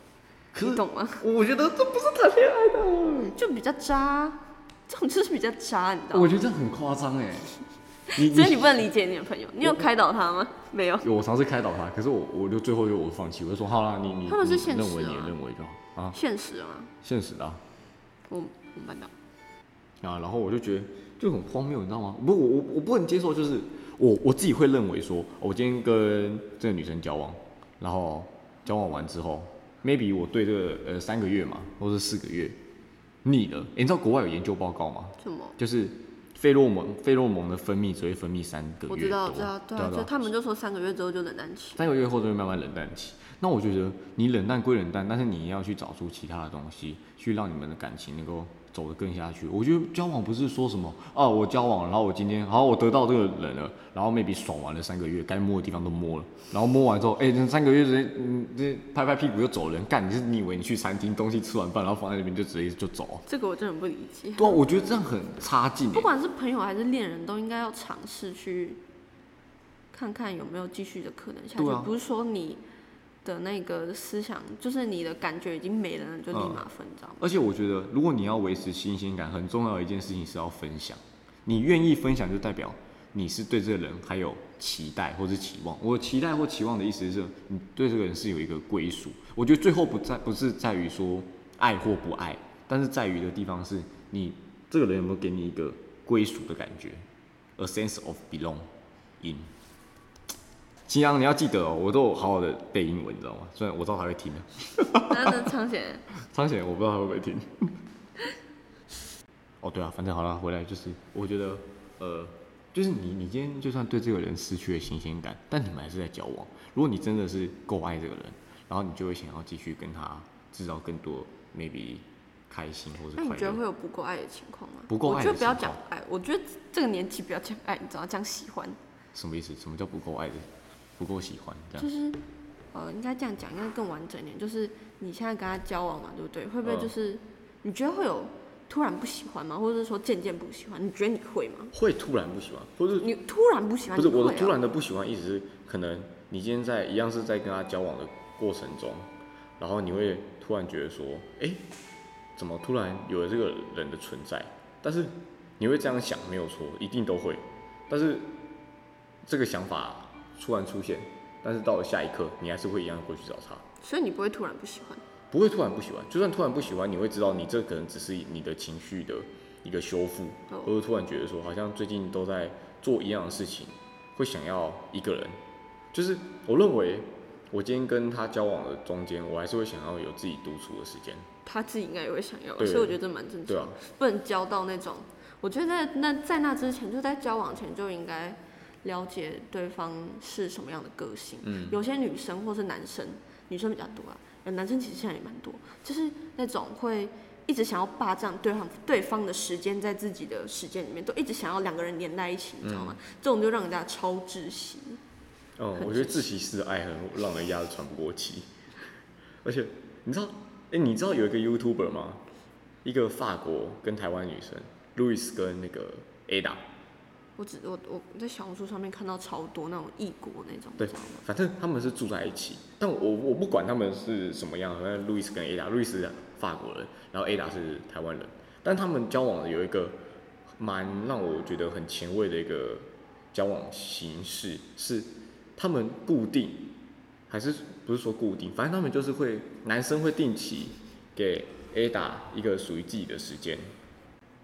A: 可
B: 你懂吗？
A: 我觉得这不是谈恋爱的，
B: 就比较渣，这种就是比较渣，你知道吗？
A: 我觉得这很夸张哎。你
B: 所以你不能理解你的朋友，你有开导他吗？没有。
A: 有我尝试开导他，可是我我就最后就我放弃，我就说好啦，你你你
B: 他们是现实
A: 认为你认为就好啊，
B: 现实吗？
A: 现实的啊。
B: 我我办到。
A: 啊，然后我就觉得就很荒谬，你知道吗？不，我我我不能接受，就是我我自己会认为说，我今天跟这个女生交往，然后交往完之后，maybe 我对这个呃三个月嘛，或是四个月腻了。诶你知道国外有研究报告吗？
B: 什么？
A: 就是费洛蒙费洛蒙的分泌只会分泌三个月，
B: 我知道，知道，对啊，
A: 对
B: 就他们就说三个月之后就冷淡期。
A: 三个月后就会慢慢冷淡期。那我觉得你冷淡归冷淡，但是你要去找出其他的东西，去让你们的感情能够走得更下去。我觉得交往不是说什么啊，我交往，然后我今天好，我得到这个人了，然后 maybe 爽完了三个月，该摸的地方都摸了，然后摸完之后，哎、这三个月直接嗯，这拍拍屁股就走人，干你是你以为你去餐厅东西吃完饭，然后放在那边就直接就走？
B: 这个我真的很不理解。
A: 对啊，我觉得这样很差劲、欸。
B: 不管是朋友还是恋人，都应该要尝试去看看有没有继续的可能下去。不是说你的那个思想，就是你的感觉已经没了，你就立马分，你知道吗？
A: 而且我觉得，如果你要维持新鲜感，很重要的一件事情是要分享。你愿意分享，就代表你是对这个人还有期待或是期望。我期待或期望的意思是，你对这个人是有一个归属。我觉得最后不在不是在于说爱或不爱，但是在于的地方是你这个人有没有给你一个归属的感觉，a sense of belong in。秦阳，你要记得哦，我都有好好的背英文，你知道吗？虽然我知道他会听的。
B: 那那昌贤，[laughs]
A: 苍显，我不知道他会不会听。[laughs] 哦，对啊，反正好了，回来就是，我觉得，呃，就是你，你今天就算对这个人失去了新鲜感，但你们还是在交往。如果你真的是够爱这个人，然后你就会想要继续跟他制造更多 maybe 开心或者快
B: 那你觉得会。有不够爱的情况吗？
A: 不够爱的
B: 我觉得不要讲爱，我觉得这个年纪不要讲爱，你知道，讲喜欢，
A: 什么意思？什么叫不够爱的？不够喜欢这样？
B: 就是呃，应该这样讲，应该更完整一点。就是你现在跟他交往嘛，对不对？会不会
A: 嗯
B: 就是、你觉得会有突然不喜欢吗？或者是说渐渐不喜欢？你觉得你会吗？
A: 会突然不喜欢，或者
B: 你突然不喜欢，
A: 不是
B: 你会啊
A: 我的突然的不喜欢，意思是可能你今天在一样是在跟他交往的过程中，然后你会突然觉得说，哎、怎么突然有了这个人的存在？但是你会这样想，没有错，一定都会。但是这个想法突然出现，但是到了下一刻，你还是会一样过去找他，
B: 所以你不会突然不喜欢。
A: 不会突然不喜欢。就算突然不喜欢，你会知道你这可能只是你的情绪的一个修复，
B: 哦
A: 或者突然觉得说，好像最近都在做一样的事情，会想要一个人。就是我认为，我今天跟他交往的中间，我还是会想要有自己独处的时间。
B: 他自己应该也会想要，
A: 对
B: 所以我觉得这蛮正常。
A: 对啊，
B: 不能交到那种，我觉得在那在那之前，就在交往前就应该了解对方是什么样的个性。
A: 嗯，
B: 有些女生或是男生，女生比较多啊，呃男生其实现在也蛮多，就是那种会一直想要霸占对方对方的时间，在自己的时间里面，都一直想要两个人连在一起，你知道吗？这种就让人家超窒息。
A: 哦，我觉得自习室的爱很让人压得喘不过气。而且你知道，哎、你知道有一个 YouTuber 吗？一个法国跟台湾女生，Louis 跟那个 Ada，
B: 我只我我在小红书上面看到超多那种异国那种，
A: 对？反正他们是住在一起，但我我不管他们是什么样，反正路易斯跟 Ada，路易斯是法国人，然后 Ada 是台湾人，但他们交往的有一个蛮让我觉得很前卫的一个交往形式，是他们固定，还是不是说固定，反正他们就是会男生会定期给 Ada 一个属于自己的时间，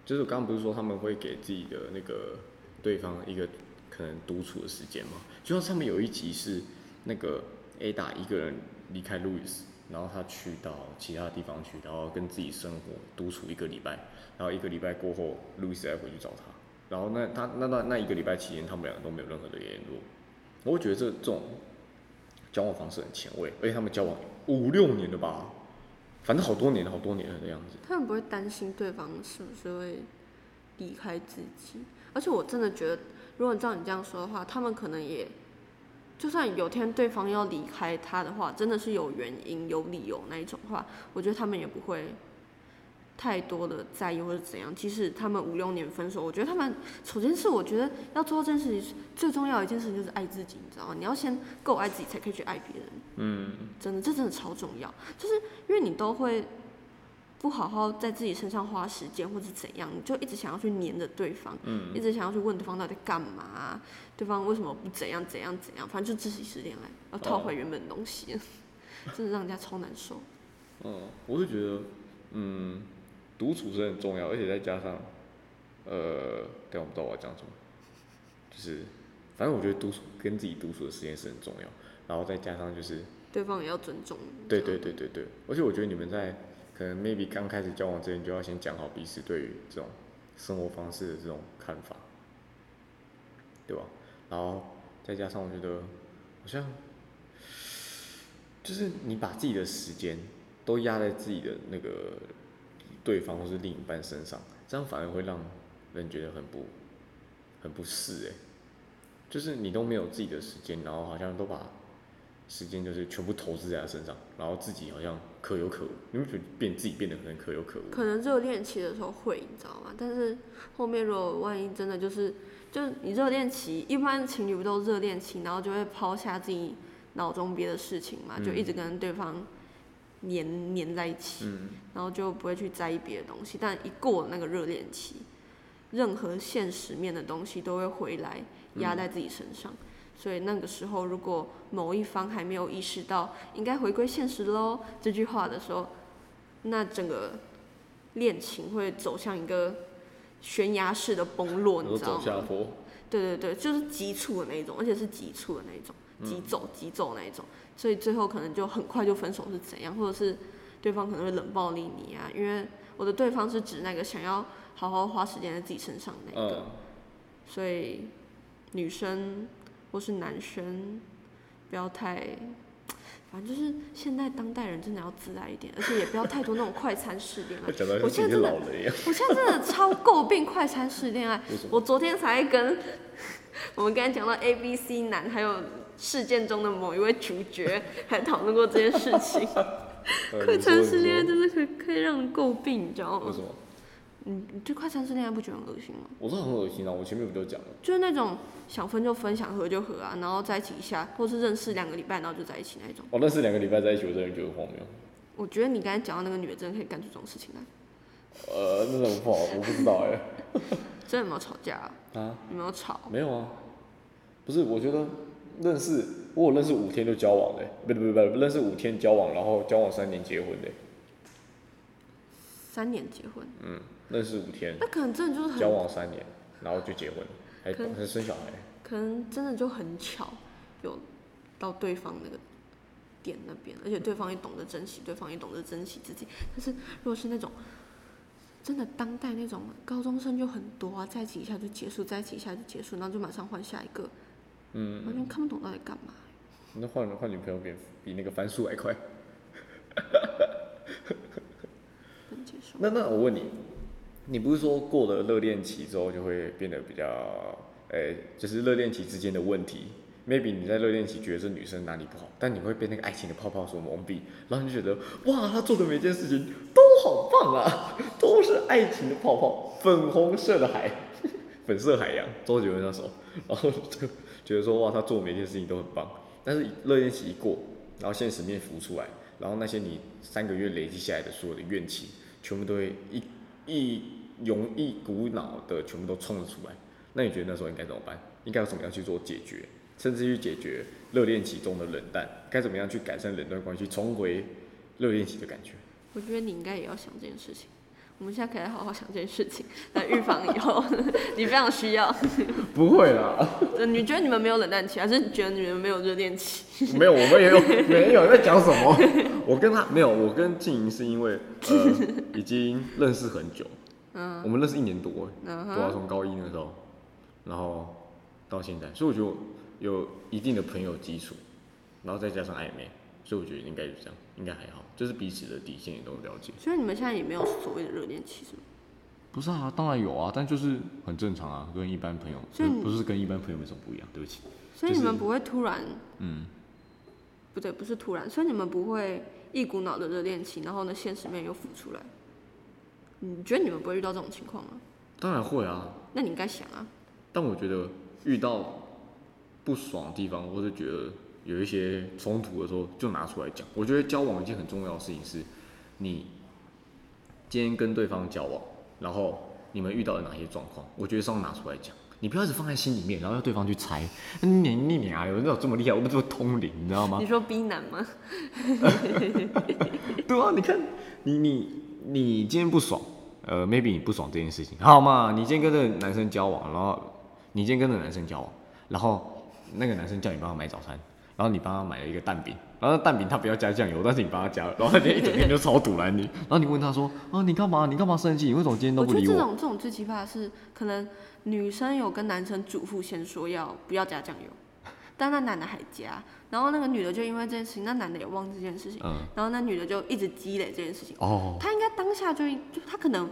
A: 就是我刚刚不是说他们会给自己的那个对方一个可能独处的时间嘛？就像上面有一集是那个 Ada 一个人离开路易斯，然后他去到其他地方去，然后跟自己生活独处一个礼拜，然后一个礼拜过后，路易斯再回去找他，然后那他那那那一个礼拜期间，他们两个都没有任何的联络。我会觉得这这种交往方式很前卫，而且他们交往五六年了吧，反正好多年好多年了的样子。
B: 他们不会担心对方是不是会离开自己，而且我真的觉得，如果照你这样说的话，他们可能也，就算有天对方要离开他的话，真的是有原因、有理由那一种话，我觉得他们也不会太多的在意或者怎样。即使他们五六年分手，我觉得他们首先是我觉得要做到这件事情，最重要的一件事情就是爱自己，你知道吗？你要先够爱自己，才可以去爱别人。
A: 嗯，
B: 真的，这真的超重要，就是因为你都会不好好在自己身上花时间，或者怎样，你就一直想要去黏着对方，
A: 嗯
B: 一直想要去问对方到底干嘛啊、对方为什么不怎样怎样怎样，反正就自习室恋爱，要套回原本的东西，[laughs] 真的让人家超难受。
A: 嗯，我是觉得，嗯，独处是很重要，而且再加上，呃，但我不知道我要讲什么，就是，反正我觉得独处跟自己独处的时间是很重要，然后再加上就是，
B: 对方也要尊重你。
A: 对对对对对，而且我觉得你们在可能 maybe 刚开始交往之前就要先讲好彼此对于这种生活方式的这种看法，对吧？然后再加上我觉得好像就是你把自己的时间都压在自己的那个对方或是另一半身上，这样反而会让人觉得很不很不适哎、就是你都没有自己的时间，然后好像都把时间就是全部投资在他身上，然后自己好像可有可无，你会觉得变自己变得很可有可无。
B: 可能热恋期的时候会，你知道吗？但是后面如果万一真的就是，就是你热恋期，一般情侣不都热恋期，然后就会抛下自己脑中别的事情嘛，就一直跟对方黏黏在一起，
A: 嗯，
B: 然后就不会去在意别的东西。但一过了那个热恋期，任何现实面的东西都会回来压在自己身上。所以那个时候，如果某一方还没有意识到应该回归现实喽这句话的时候，那整个恋情会走向一个悬崖式的崩落，你知道吗？对对对，就是急促的那一种，而且是急促的那一种，急走急走那一种，所以最后可能就很快就分手是怎样，或者是对方可能会冷暴力你啊，因为我的对方是指那个想要好好花时间在自己身上的那个，
A: 嗯，
B: 所以女生或是男生不要太，反正就是现在当代人真的要自爱一点，而且也不要太多那种快餐式恋爱。我现在真的。我现在真的超诟病快餐式恋爱。我昨天才跟我们刚才讲到 A B C 男，还有事件中的某一位主角，还讨论过这件事情。[laughs]
A: 呃
B: 快餐式恋爱真的可以可以让人诟病，你知道吗？
A: 为什么？
B: 嗯，你对快餐式恋爱不觉得很恶心吗？
A: 我是很恶心啊！我前面不就讲了？
B: 就是那种想分就分，想合就合啊，然后在一起一下，或是认识两个礼拜，然后就在一起那一种。
A: 我认识两个礼拜在一起，我真的觉得荒谬。
B: 我觉得你刚才讲到那个女的，真的可以干出这种事情来。
A: 呃，那种不好，我不知道哎、[laughs]
B: 真的有没有吵架啊？[laughs]
A: 啊，
B: 有没有吵？
A: 没有啊，不是，我觉得认识我有认识五天就交往的、不不不不，认识五天交往，然后交往三年结婚的、
B: 三年结婚，
A: 嗯，认识五天，
B: 那可能真的就是很
A: 交往三年，然后就结婚，还
B: 可能
A: 还生小孩。
B: 可能真的就很巧，有到对方那个点那边，而且对方也懂得珍惜，对方也懂得珍惜自己。但是如果是那种真的当代那种高中生就很多啊，在一起一下就结束，在一起一下就结束，然后就马上换下一个，
A: 嗯，
B: 完全看不懂到底干嘛。
A: 那换换女朋友比比那个翻书还快。[laughs] 那那我问你，你不是说过了热恋期之后就会变得比较，诶、就是热恋期之间的问题？maybe 你在热恋期觉得这女生哪里不好，但你会被那个爱情的泡泡所蒙蔽，然后你觉得哇，她做的每件事情都好棒啊，[laughs] 都是爱情的泡泡，粉红色的海，[laughs] 粉色海洋，周杰伦那首，[laughs] 然后就觉得说哇，她做每件事情都很棒，但是热恋期一过，然后现实面浮出来，然后那些你三个月累积下来的所有的怨气，全部都会一一涌一股脑的全部都冲了出来。那你觉得那时候应该怎么办？应该要怎么样去做解决，甚至去解决热恋期中的冷淡？该怎么样去改善冷淡关系，重回热恋期的感觉？
B: 我觉得你应该也要想这件事情。我们现在可以来好好想这件事情，[laughs] 来预防以后 [laughs] 你非常需要。[laughs]
A: 不会啦，
B: 呃你觉得你们没有冷淡期，还是你觉得你们没有热恋期？
A: 没有，我们也有没有在讲什么？我跟他没有，我跟静莹是因为呃已经认识很久，嗯，我们认识一年多，
B: 嗯
A: 对啊，从高一那时候，然后到现在，所以我觉得有一定的朋友基础，然后再加上暧昧，所以我觉得应该就这样，应该还好，就是彼此的底线也都了解。
B: 所以你们现在也没有所谓的热恋期，是吗？
A: 不是啊，当然有啊，但就是很正常啊，跟一般朋友，
B: 所以
A: 不是跟一般朋友有什么不一样？对不起，
B: 所以你
A: 就是
B: 们不会突然，
A: 嗯，
B: 不对，不是突然，所以你们不会一股脑的热恋期，然后呢，现实面又浮出来。你觉得你们不会遇到这种情况吗？
A: 当然会啊，
B: 那你应该想啊，
A: 但我觉得遇到不爽的地方，或者觉得有一些冲突的时候，就拿出来讲。我觉得交往一件很重要的事情是，你今天跟对方交往，然后你们遇到了哪些状况，我觉得是要拿出来讲。你不要一直放在心里面，然后要对方去猜。你你你啊有那种这么厉害，我们这么通灵，你知道吗
B: 你？说 B 男吗？
A: 对啊，你看，你你你今天不爽，呃，maybe 你不爽这件事情，好嘛？你今天跟这个男生交往，然后你今天跟这个男生交往，然后那个男生叫你帮他买早餐，然后你帮他买了一个蛋饼，然后那蛋饼他不要加酱油，但是你帮他加了，然后他今天一整天就超堵拦你，然后你问他说，啊，你干嘛？你干嘛生气？你为什么今天都不理我？
B: 种这种最奇葩的是，可能女生有跟男生嘱咐先说要不要加酱油，但那男的还加，然后那个女的就因为这件事情，那男的也忘记这件事情，
A: 嗯，
B: 然后那女的就一直积累这件事情。
A: 哦，
B: 他应该当下就就他可能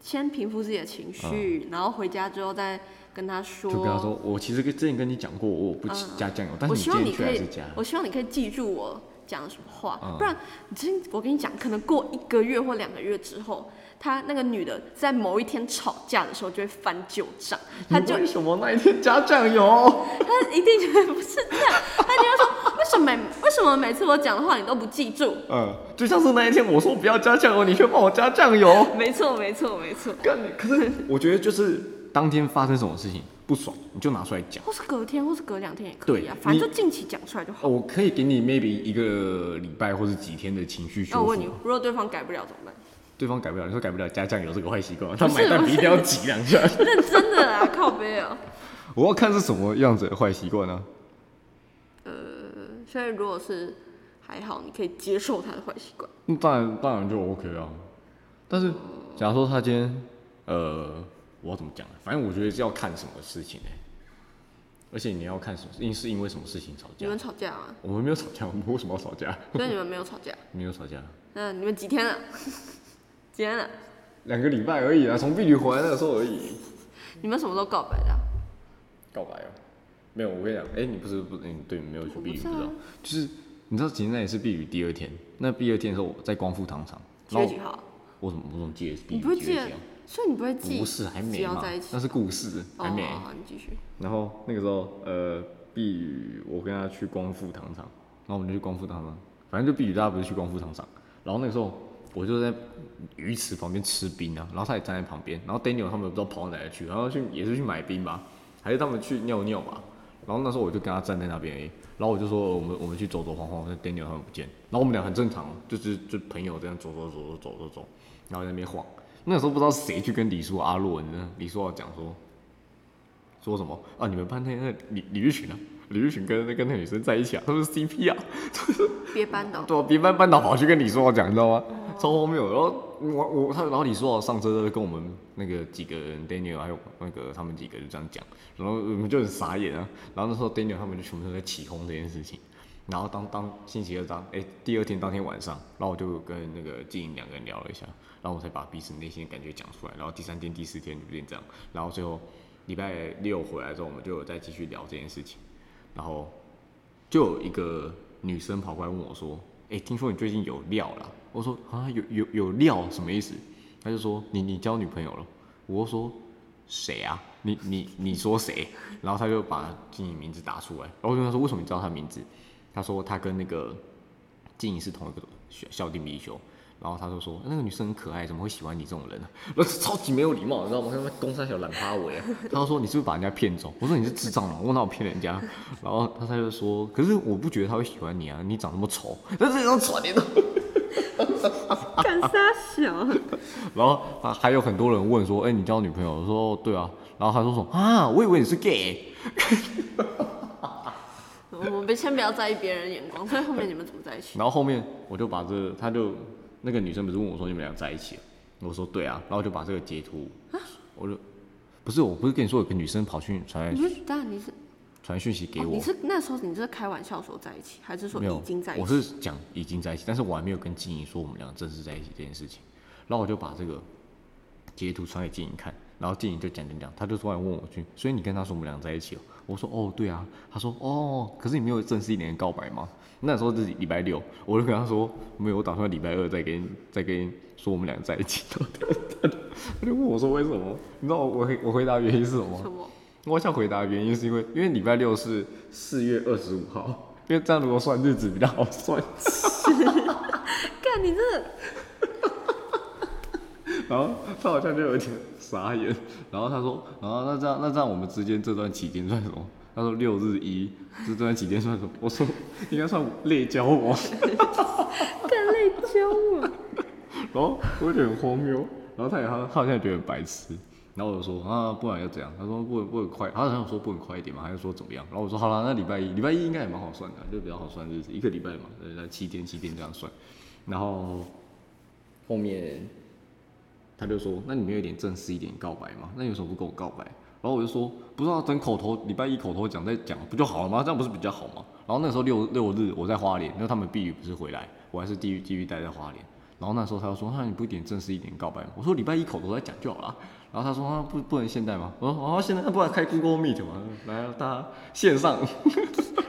B: 先平复自己的情绪，然后回家之后再跟他说。
A: 嗯就跟他说，我其实跟之前跟你讲过，我不
B: 嗯
A: 加酱油，但是你
B: 可以
A: 还是加了，
B: 我希望你可以记住我讲的什么话，
A: 嗯
B: 不然你真我跟你讲，可能过一个月或两个月之后，他那个女的在某一天吵架的时候就会翻旧账，她就
A: 为什么那一天加酱油？[laughs]
B: 她一定觉得不是这样，她就会说为什么每为什么每次我讲的话你都不记住？
A: 嗯，就像是那一天我说不要加酱油，你却帮我加酱油。
B: 没错没错没错！
A: 可是我觉得就是当天发生什么事情不爽，你就拿出来讲。
B: 或是隔天或是隔两天也可以啊，
A: 对
B: 反正就近期讲出来就好。
A: 哦，我可以给你 maybe 一个礼拜或是几天的情绪修复。
B: 那我问你，如果对方改不了怎么办？
A: 对方改不了，你说改不了加酱油这个坏习惯，他买蛋饼一定要挤两下。
B: 认 [laughs] 真的啊，靠背哦。
A: 我要看是什么样子的坏习惯呢？
B: 所以如果是还好，你可以接受他的坏习惯。
A: 那当然当然就 OK 啊。但是假如说他今天，呃，我要怎么讲呢？反正我觉得是要看什么事情呢、而且你要看什么，因是因为什么事情吵架
B: 你们？吵架吗？
A: 我们没有吵架，我们为什么要吵架？
B: 所以你们没有吵架。
A: 没有吵架。
B: 那你们几天了？[laughs] 几天了？
A: 两个礼拜而已啊，从避旅回来那个时候而已。
B: 你们什么时候告白的啊、
A: 告白哦、没有，我跟你讲，哎、你不是不，你对，没有去避旅，
B: 我不知道啊
A: 不知道，就是你知道，其实那也是避旅第二天，那第二天的时候我在光复糖厂，然后
B: 几月几号？
A: 我怎么我怎么记得是避
B: 你不会记得
A: 旅几月几号？
B: 所以你不会记？
A: 不是，还没嘛那是故事，还没。
B: 哦，好你继续。
A: 然后那个时候，呃，避旅我跟他去光复糖厂，然后我们就去光复糖厂，反正就避旅大家不是去光复糖厂，然后那个时候我就在鱼池旁边吃冰啊，然后他也站在旁边，然后 Daniel 他们不知道跑到哪里去，然后去也是去买冰吧，还是他们去尿尿吧，然后那时候我就跟他站在那边而已，然后我就说我们我们去走走晃晃，那 Daniel 他们不见，然后我们俩很正常，就是就朋友这样走走走走走走走，然后在那边晃，那个时候不知道谁去跟李叔阿洛，你知道李叔要讲说。说什么啊？你们班那那李李玉群啊，李玉群跟那跟那女生在一起啊，他们是 CP 啊，[laughs]
B: 别班的哦、
A: 对啊，别班班导跑去跟李书豪讲，你知道吗？超荒谬的。然后我我他，然后李书豪上车跟我们那个几个人，Daniel 还有那个他们几个就这样讲，然后我们就很傻眼啊。然后那时候 Daniel 他们就全部都在起哄这件事情，然后当当星期二当哎、第二天当天晚上，然后我就跟那个静颖两个人聊了一下，然后我才把彼此内心的感觉讲出来。然后第三天、第四天就变这样，然后最后礼拜六回来之后，我们就有再继续聊这件事情。然后就有一个女生跑过来问我说：“哎、听说你最近有料了？”我说：“啊，有有有料什么意思？”他就说：“你你交女朋友了？”我说：“谁啊？你你你说谁？”然后他就把静颖名字打出来，然后我就跟他说：“为什么你知道他名字？”他说他跟那个静怡是同一个校校定必修。然后他就说那个女生很可爱，怎么会喜欢你这种人呢、[laughs] 啊？我超级没有礼貌，你知道吗？他妈公山小懒趴尾啊！[laughs] 他就说你是不是把人家骗走？我说你是智障吗？我哪有骗人家？[laughs] 然后他他就说，可是我不觉得他会喜欢你啊，你长那么丑，但是你长丑你都。
B: 干啥小？
A: 然后还还有很多人问说，哎、你交女朋友？我说哦对啊。然后他说什么啊？我以为你是 gay。
B: 我们先不要在意别人的眼光，所以后面你们怎么在一起？
A: 然后后面我就把这，他就那个女生不是问我说你们俩在一起了？我说对啊，然后我就把这个截图，我就不是我不是跟你说有个女生跑去传
B: 你不是，当然你是，
A: 传讯息给
B: 哦、
A: 我，
B: 你是那时候你是开玩笑说在一起，还是说
A: 没有
B: 已经在一起？
A: 我是讲已经在一起，但是我还没有跟静怡说我们两个正式在一起这件事情。然后我就把这个截图传给静怡看，然后静怡就讲讲讲，她就突然问我去，所以你跟他说我们俩在一起了？我说哦对啊，她说哦，可是你没有正式一点的告白吗？那时候是礼拜六，我就跟他说没有，我打算礼拜二再跟再跟你说我们俩在一起。[laughs] 他就问我说为什么？你知道我我回我回答原因是什么吗？
B: 什么？
A: 我想回答原因是因为，因为礼拜六是四月二十五号，因为这样如果算日子比较好算。[laughs]
B: 干你这个 [laughs]
A: 然后他好像就有点傻眼，然后他说，然后那这样那这样我们之间这段期间算什么？他说六日一这段几天算什么？我说应该算累交往，
B: 干累交啊！
A: 然后我就觉得很荒谬，然后他也他他好像也觉得很白痴，然后我就说啊不然要怎样？他说不不能快，他好像说不能快一点嘛，还是说怎么样？然后我说好了，那礼拜一礼拜一应该也蛮好算的，就比较好算日子，一个礼拜嘛，呃那七天七天这样算，然后后面他就说那你没有一点正式一点告白吗？那你为什么不跟我告白？然后我就说不知道等口头礼拜一口头讲再讲不就好了吗？这样不是比较好吗？然后那时候六六日我在花莲，因为他们避雨不是回来，我还是继续继续待在花莲。然后那时候他就说：“那你不一点正式一点告白吗？”我说：“礼拜一口头再讲就好了。”然后他说：“啊，不不能现在吗？”我说：“哦，现在那不然开 Google Meet 嘛，来大家线上。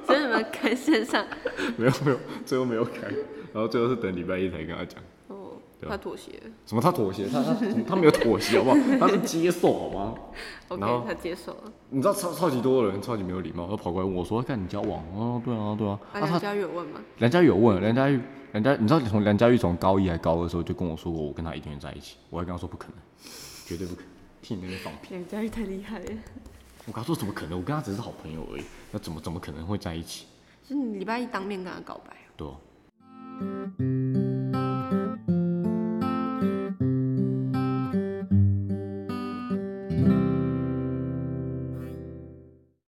B: 所以你们开线上，” [laughs]
A: 没有没有，最后没有开，然后最后是等礼拜一才跟他讲。
B: 他妥协了
A: 什么？他妥协？他他他没有妥协好不好？他是接受好吗？[laughs]
B: OK，
A: 然后
B: 他接受了。
A: 你知道超超级多的人超级没有礼貌，他跑过来问我说：“看你交往？”哦，对啊对啊。
B: 梁家玉有问吗？
A: 梁家玉有问，梁家玉，梁家，你知道从梁家玉从高一还高二的时候就跟我说过，我跟他一定会在一起。我还跟他说不可能，绝对不可能，替你那边放屁。
B: 梁家玉太厉害了，
A: 我跟他说怎么可能？我跟他只是好朋友而已，那怎么怎么可能会在一起？
B: 是你礼拜一当面跟他告白啊。
A: 对、哦。